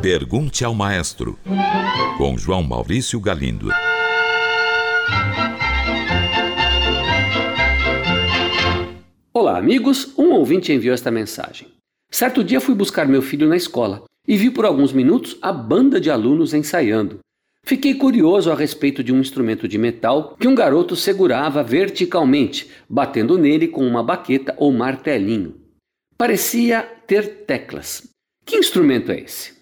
Pergunte ao Maestro, com João Maurício Galindo. Olá, amigos. Um ouvinte enviou esta mensagem. Certo dia fui buscar meu filho na escola e vi por alguns minutos a banda de alunos ensaiando. Fiquei curioso a respeito de um instrumento de metal que um garoto segurava verticalmente, batendo nele com uma baqueta ou martelinho. Parecia ter teclas. Que instrumento é esse?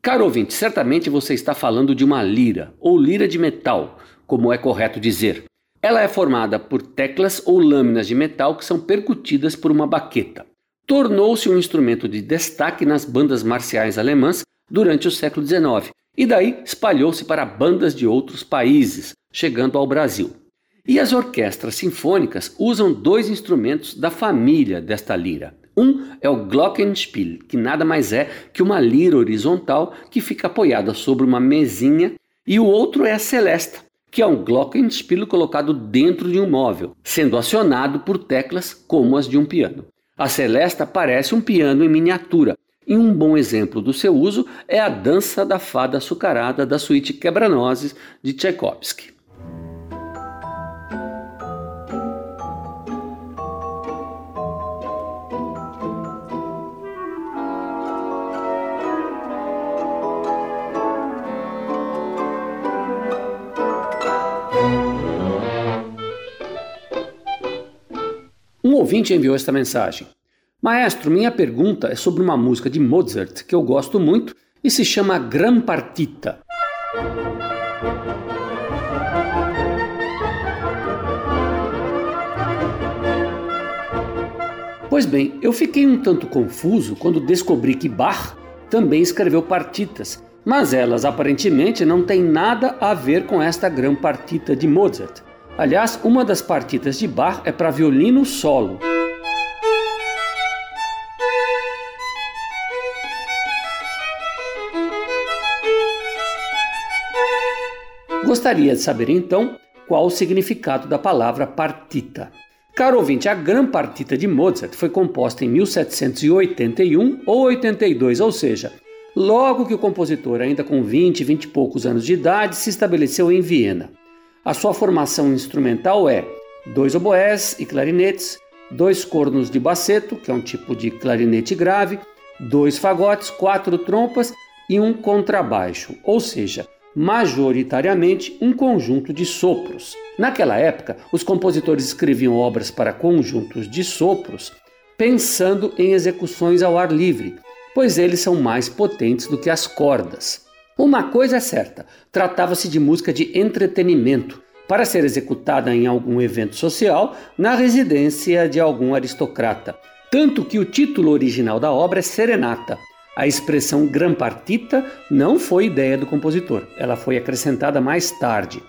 Caro ouvinte, certamente você está falando de uma lira, ou lira de metal, como é correto dizer. Ela é formada por teclas ou lâminas de metal que são percutidas por uma baqueta. Tornou-se um instrumento de destaque nas bandas marciais alemãs durante o século XIX e daí espalhou-se para bandas de outros países, chegando ao Brasil. E as orquestras sinfônicas usam dois instrumentos da família desta lira. Um é o Glockenspiel, que nada mais é que uma lira horizontal que fica apoiada sobre uma mesinha, e o outro é a celesta, que é um glockenspiel colocado dentro de um móvel, sendo acionado por teclas como as de um piano. A celesta parece um piano em miniatura, e um bom exemplo do seu uso é a dança da fada açucarada da suíte Quebra-Nozes de Tchaikovsky. Ouvinte enviou esta mensagem. Maestro, minha pergunta é sobre uma música de Mozart que eu gosto muito e se chama Gran Partita. Pois bem, eu fiquei um tanto confuso quando descobri que Bach também escreveu partitas, mas elas aparentemente não têm nada a ver com esta Gran Partita de Mozart. Aliás, uma das partitas de Bach é para violino solo. Gostaria de saber então qual o significado da palavra partita. Caro ouvinte, a Gran Partita de Mozart foi composta em 1781 ou 82, ou seja, logo que o compositor, ainda com 20, 20 e poucos anos de idade, se estabeleceu em Viena. A sua formação instrumental é dois oboés e clarinetes, dois cornos de baceto, que é um tipo de clarinete grave, dois fagotes, quatro trompas e um contrabaixo, ou seja, majoritariamente um conjunto de sopros. Naquela época, os compositores escreviam obras para conjuntos de sopros pensando em execuções ao ar livre, pois eles são mais potentes do que as cordas. Uma coisa é certa: tratava-se de música de entretenimento, para ser executada em algum evento social na residência de algum aristocrata. Tanto que o título original da obra é Serenata. A expressão gran partita não foi ideia do compositor, ela foi acrescentada mais tarde.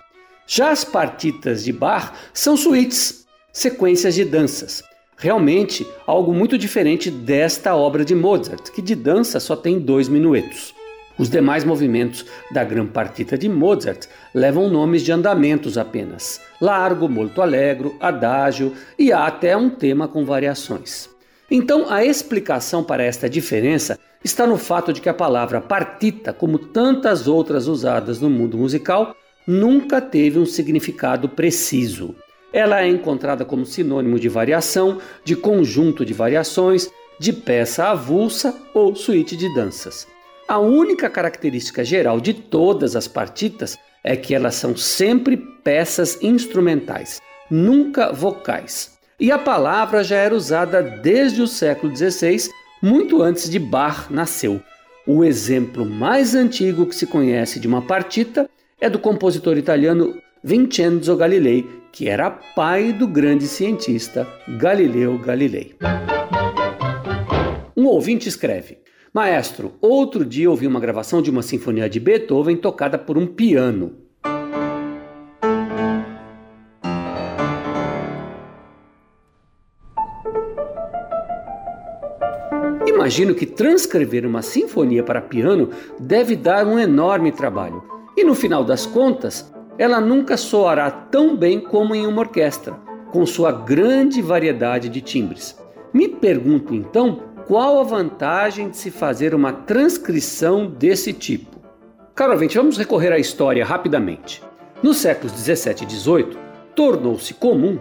Já as partitas de Bach são suítes, sequências de danças. Realmente algo muito diferente desta obra de Mozart, que de dança só tem dois minuetos. Os demais movimentos da Gran Partita de Mozart levam nomes de andamentos apenas: largo, molto allegro, adagio e há até um tema com variações. Então, a explicação para esta diferença está no fato de que a palavra partita, como tantas outras usadas no mundo musical, nunca teve um significado preciso. Ela é encontrada como sinônimo de variação, de conjunto de variações, de peça avulsa ou suíte de danças. A única característica geral de todas as partitas é que elas são sempre peças instrumentais, nunca vocais. E a palavra já era usada desde o século XVI, muito antes de Bach nasceu. O exemplo mais antigo que se conhece de uma partita é do compositor italiano Vincenzo Galilei, que era pai do grande cientista Galileu Galilei. Um ouvinte escreve: Maestro, outro dia ouvi uma gravação de uma sinfonia de Beethoven tocada por um piano. Imagino que transcrever uma sinfonia para piano deve dar um enorme trabalho. E no final das contas, ela nunca soará tão bem como em uma orquestra, com sua grande variedade de timbres. Me pergunto então qual a vantagem de se fazer uma transcrição desse tipo? Caro ouvinte, vamos recorrer à história rapidamente. Nos séculos 17 e 18, tornou-se comum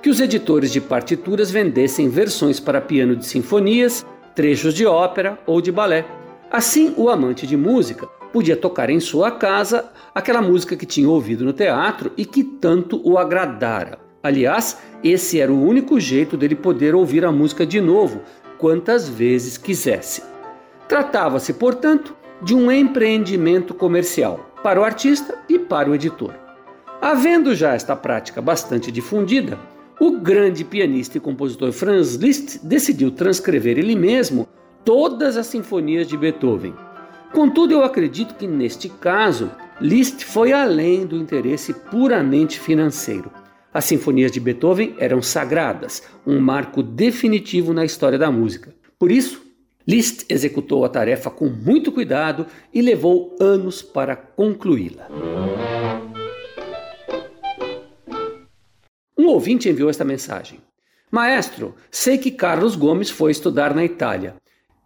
que os editores de partituras vendessem versões para piano de sinfonias, trechos de ópera ou de balé. Assim, o amante de música podia tocar em sua casa aquela música que tinha ouvido no teatro e que tanto o agradara. Aliás, esse era o único jeito dele poder ouvir a música de novo, quantas vezes quisesse. Tratava-se, portanto, de um empreendimento comercial para o artista e para o editor. Havendo já esta prática bastante difundida, o grande pianista e compositor Franz Liszt decidiu transcrever ele mesmo todas as sinfonias de Beethoven. Contudo, eu acredito que neste caso, Liszt foi além do interesse puramente financeiro. As sinfonias de Beethoven eram sagradas, um marco definitivo na história da música. Por isso, Liszt executou a tarefa com muito cuidado e levou anos para concluí-la. Um ouvinte enviou esta mensagem: Maestro, sei que Carlos Gomes foi estudar na Itália.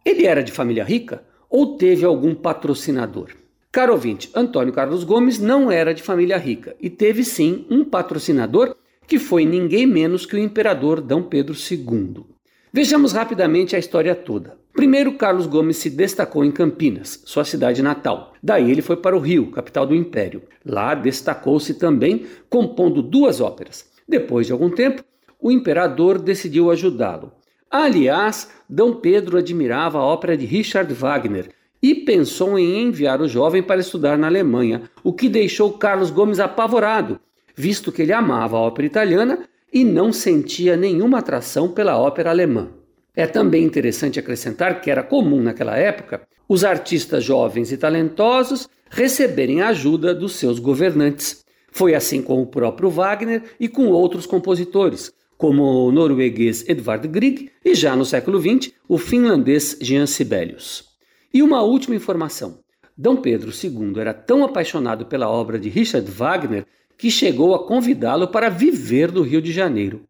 Ele era de família rica ou teve algum patrocinador? Caro ouvinte, Antônio Carlos Gomes não era de família rica e teve sim um patrocinador que foi ninguém menos que o imperador D. Pedro II. Vejamos rapidamente a história toda. Primeiro, Carlos Gomes se destacou em Campinas, sua cidade natal. Daí ele foi para o Rio, capital do Império. Lá destacou-se também compondo duas óperas. Depois de algum tempo, o imperador decidiu ajudá-lo. Aliás, D. Pedro admirava a ópera de Richard Wagner e pensou em enviar o jovem para estudar na Alemanha, o que deixou Carlos Gomes apavorado, visto que ele amava a ópera italiana e não sentia nenhuma atração pela ópera alemã. É também interessante acrescentar que era comum naquela época os artistas jovens e talentosos receberem ajuda dos seus governantes. Foi assim com o próprio Wagner e com outros compositores, como o norueguês Edvard Grieg e já no século XX o finlandês Jean Sibelius. E uma última informação: D. Pedro II era tão apaixonado pela obra de Richard Wagner que chegou a convidá-lo para viver no Rio de Janeiro.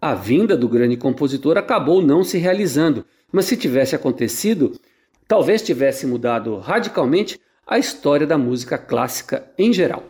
A vinda do grande compositor acabou não se realizando, mas se tivesse acontecido, talvez tivesse mudado radicalmente a história da música clássica em geral.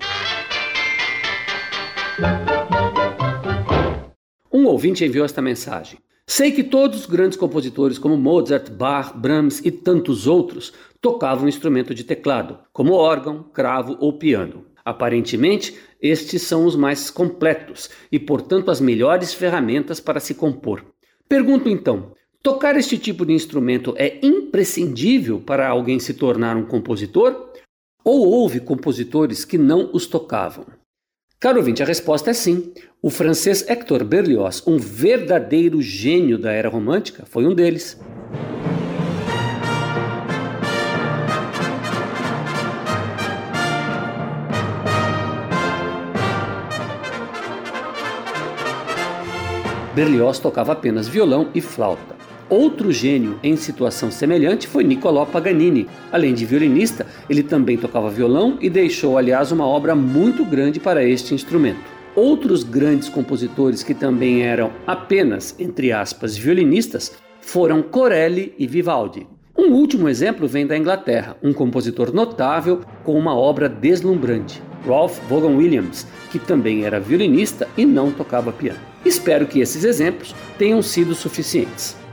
Um ouvinte enviou esta mensagem. Sei que todos os grandes compositores como Mozart, Bach, Brahms e tantos outros tocavam instrumento de teclado, como órgão, cravo ou piano. Aparentemente, estes são os mais completos e, portanto, as melhores ferramentas para se compor. Pergunto então: tocar este tipo de instrumento é imprescindível para alguém se tornar um compositor? Ou houve compositores que não os tocavam? Caro ouvinte, a resposta é sim. O francês Hector Berlioz, um verdadeiro gênio da era romântica, foi um deles. Berlioz tocava apenas violão e flauta. Outro gênio em situação semelhante foi Niccolò Paganini. Além de violinista, ele também tocava violão e deixou, aliás, uma obra muito grande para este instrumento. Outros grandes compositores que também eram apenas, entre aspas, violinistas foram Corelli e Vivaldi. Um último exemplo vem da Inglaterra, um compositor notável com uma obra deslumbrante, Ralph Vaughan Williams, que também era violinista e não tocava piano. Espero que esses exemplos tenham sido suficientes.